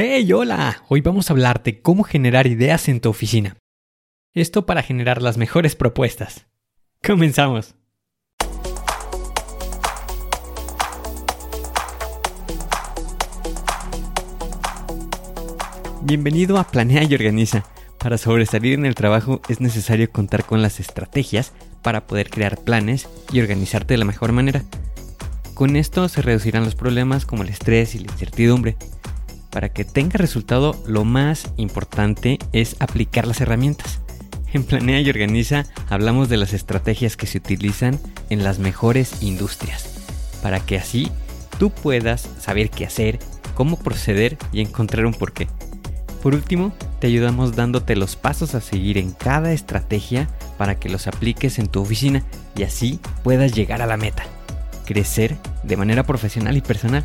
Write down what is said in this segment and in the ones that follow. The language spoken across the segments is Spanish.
¡Hey, hola! Hoy vamos a hablar de cómo generar ideas en tu oficina. Esto para generar las mejores propuestas. Comenzamos. Bienvenido a Planea y Organiza. Para sobresalir en el trabajo es necesario contar con las estrategias para poder crear planes y organizarte de la mejor manera. Con esto se reducirán los problemas como el estrés y la incertidumbre. Para que tenga resultado, lo más importante es aplicar las herramientas. En Planea y Organiza hablamos de las estrategias que se utilizan en las mejores industrias, para que así tú puedas saber qué hacer, cómo proceder y encontrar un porqué. Por último, te ayudamos dándote los pasos a seguir en cada estrategia para que los apliques en tu oficina y así puedas llegar a la meta crecer de manera profesional y personal.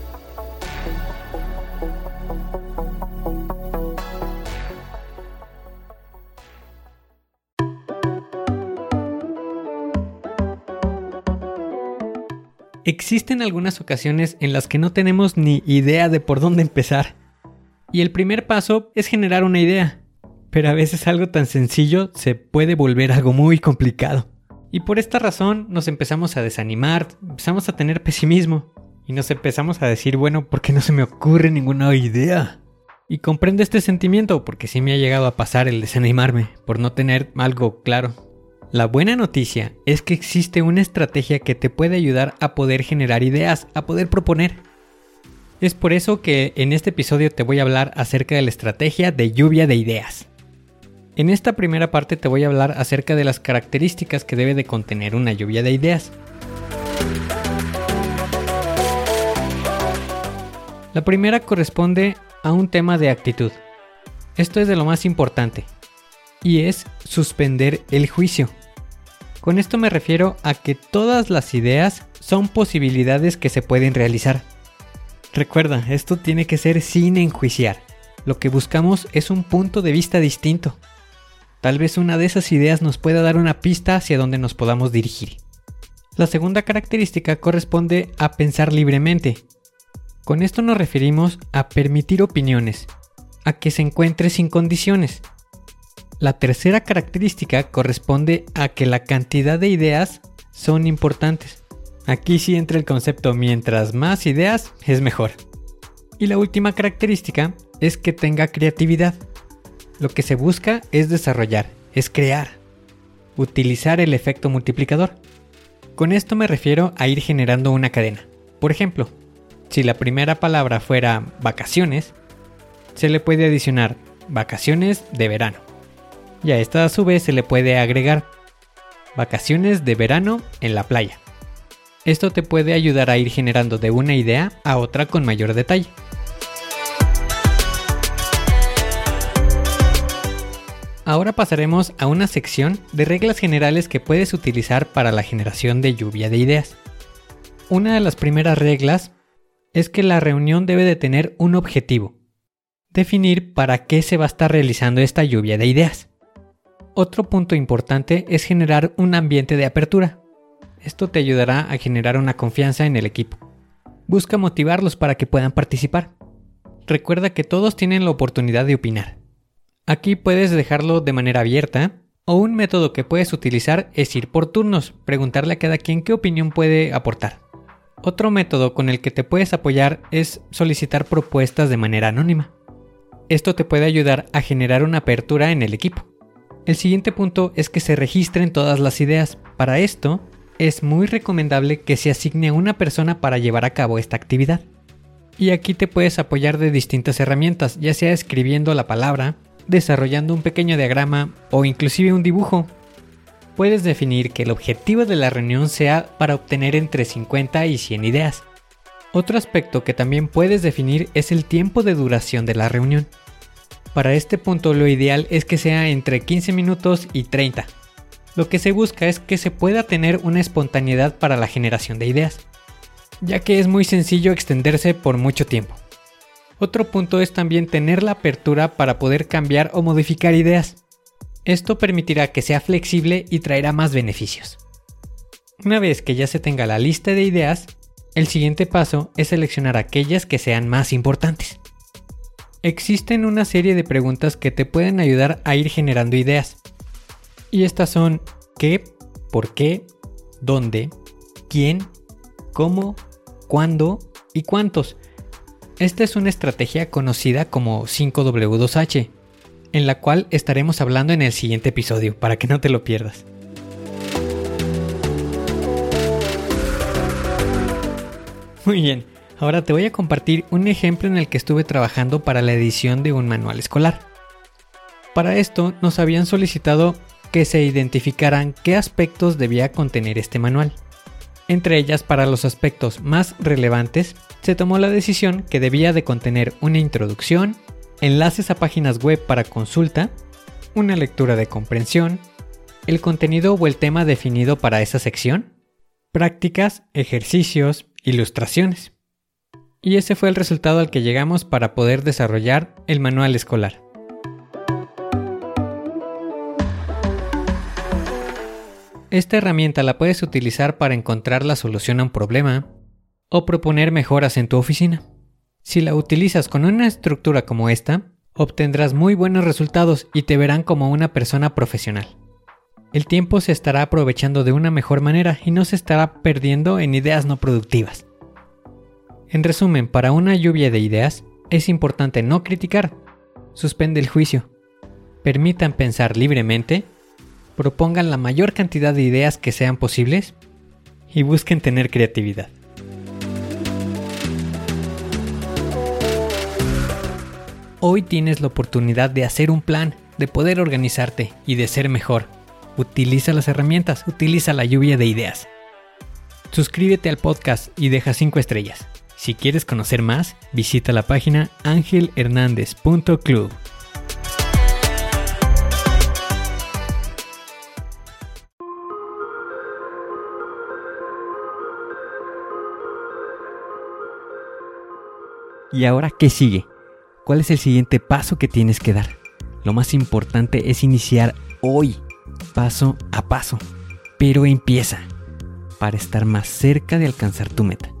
Existen algunas ocasiones en las que no tenemos ni idea de por dónde empezar. Y el primer paso es generar una idea. Pero a veces algo tan sencillo se puede volver algo muy complicado. Y por esta razón nos empezamos a desanimar, empezamos a tener pesimismo. Y nos empezamos a decir, bueno, ¿por qué no se me ocurre ninguna idea? Y comprendo este sentimiento porque sí me ha llegado a pasar el desanimarme por no tener algo claro. La buena noticia es que existe una estrategia que te puede ayudar a poder generar ideas, a poder proponer. Es por eso que en este episodio te voy a hablar acerca de la estrategia de lluvia de ideas. En esta primera parte te voy a hablar acerca de las características que debe de contener una lluvia de ideas. La primera corresponde a un tema de actitud. Esto es de lo más importante, y es suspender el juicio. Con esto me refiero a que todas las ideas son posibilidades que se pueden realizar. Recuerda, esto tiene que ser sin enjuiciar. Lo que buscamos es un punto de vista distinto. Tal vez una de esas ideas nos pueda dar una pista hacia donde nos podamos dirigir. La segunda característica corresponde a pensar libremente. Con esto nos referimos a permitir opiniones, a que se encuentre sin condiciones, la tercera característica corresponde a que la cantidad de ideas son importantes. Aquí sí entra el concepto mientras más ideas es mejor. Y la última característica es que tenga creatividad. Lo que se busca es desarrollar, es crear, utilizar el efecto multiplicador. Con esto me refiero a ir generando una cadena. Por ejemplo, si la primera palabra fuera vacaciones, se le puede adicionar vacaciones de verano y a esta a su vez se le puede agregar vacaciones de verano en la playa. Esto te puede ayudar a ir generando de una idea a otra con mayor detalle. Ahora pasaremos a una sección de reglas generales que puedes utilizar para la generación de lluvia de ideas. Una de las primeras reglas es que la reunión debe de tener un objetivo. Definir para qué se va a estar realizando esta lluvia de ideas. Otro punto importante es generar un ambiente de apertura. Esto te ayudará a generar una confianza en el equipo. Busca motivarlos para que puedan participar. Recuerda que todos tienen la oportunidad de opinar. Aquí puedes dejarlo de manera abierta o un método que puedes utilizar es ir por turnos, preguntarle a cada quien qué opinión puede aportar. Otro método con el que te puedes apoyar es solicitar propuestas de manera anónima. Esto te puede ayudar a generar una apertura en el equipo. El siguiente punto es que se registren todas las ideas. Para esto, es muy recomendable que se asigne una persona para llevar a cabo esta actividad. Y aquí te puedes apoyar de distintas herramientas, ya sea escribiendo la palabra, desarrollando un pequeño diagrama o inclusive un dibujo. Puedes definir que el objetivo de la reunión sea para obtener entre 50 y 100 ideas. Otro aspecto que también puedes definir es el tiempo de duración de la reunión. Para este punto lo ideal es que sea entre 15 minutos y 30. Lo que se busca es que se pueda tener una espontaneidad para la generación de ideas, ya que es muy sencillo extenderse por mucho tiempo. Otro punto es también tener la apertura para poder cambiar o modificar ideas. Esto permitirá que sea flexible y traerá más beneficios. Una vez que ya se tenga la lista de ideas, el siguiente paso es seleccionar aquellas que sean más importantes. Existen una serie de preguntas que te pueden ayudar a ir generando ideas. Y estas son qué, por qué, dónde, quién, cómo, cuándo y cuántos. Esta es una estrategia conocida como 5W2H, en la cual estaremos hablando en el siguiente episodio, para que no te lo pierdas. Muy bien, ahora te voy a compartir un ejemplo en el que estuve trabajando para la edición de un manual escolar. Para esto nos habían solicitado que se identificaran qué aspectos debía contener este manual. Entre ellas, para los aspectos más relevantes, se tomó la decisión que debía de contener una introducción, enlaces a páginas web para consulta, una lectura de comprensión, el contenido o el tema definido para esa sección, prácticas, ejercicios, ilustraciones. Y ese fue el resultado al que llegamos para poder desarrollar el manual escolar. Esta herramienta la puedes utilizar para encontrar la solución a un problema, o proponer mejoras en tu oficina. Si la utilizas con una estructura como esta, obtendrás muy buenos resultados y te verán como una persona profesional. El tiempo se estará aprovechando de una mejor manera y no se estará perdiendo en ideas no productivas. En resumen, para una lluvia de ideas, es importante no criticar, suspende el juicio, permitan pensar libremente, propongan la mayor cantidad de ideas que sean posibles y busquen tener creatividad. Hoy tienes la oportunidad de hacer un plan, de poder organizarte y de ser mejor. Utiliza las herramientas, utiliza la lluvia de ideas. Suscríbete al podcast y deja 5 estrellas. Si quieres conocer más, visita la página angelhernandez.club. ¿Y ahora qué sigue? ¿Cuál es el siguiente paso que tienes que dar? Lo más importante es iniciar hoy, paso a paso. Pero empieza para estar más cerca de alcanzar tu meta.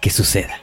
que suceda.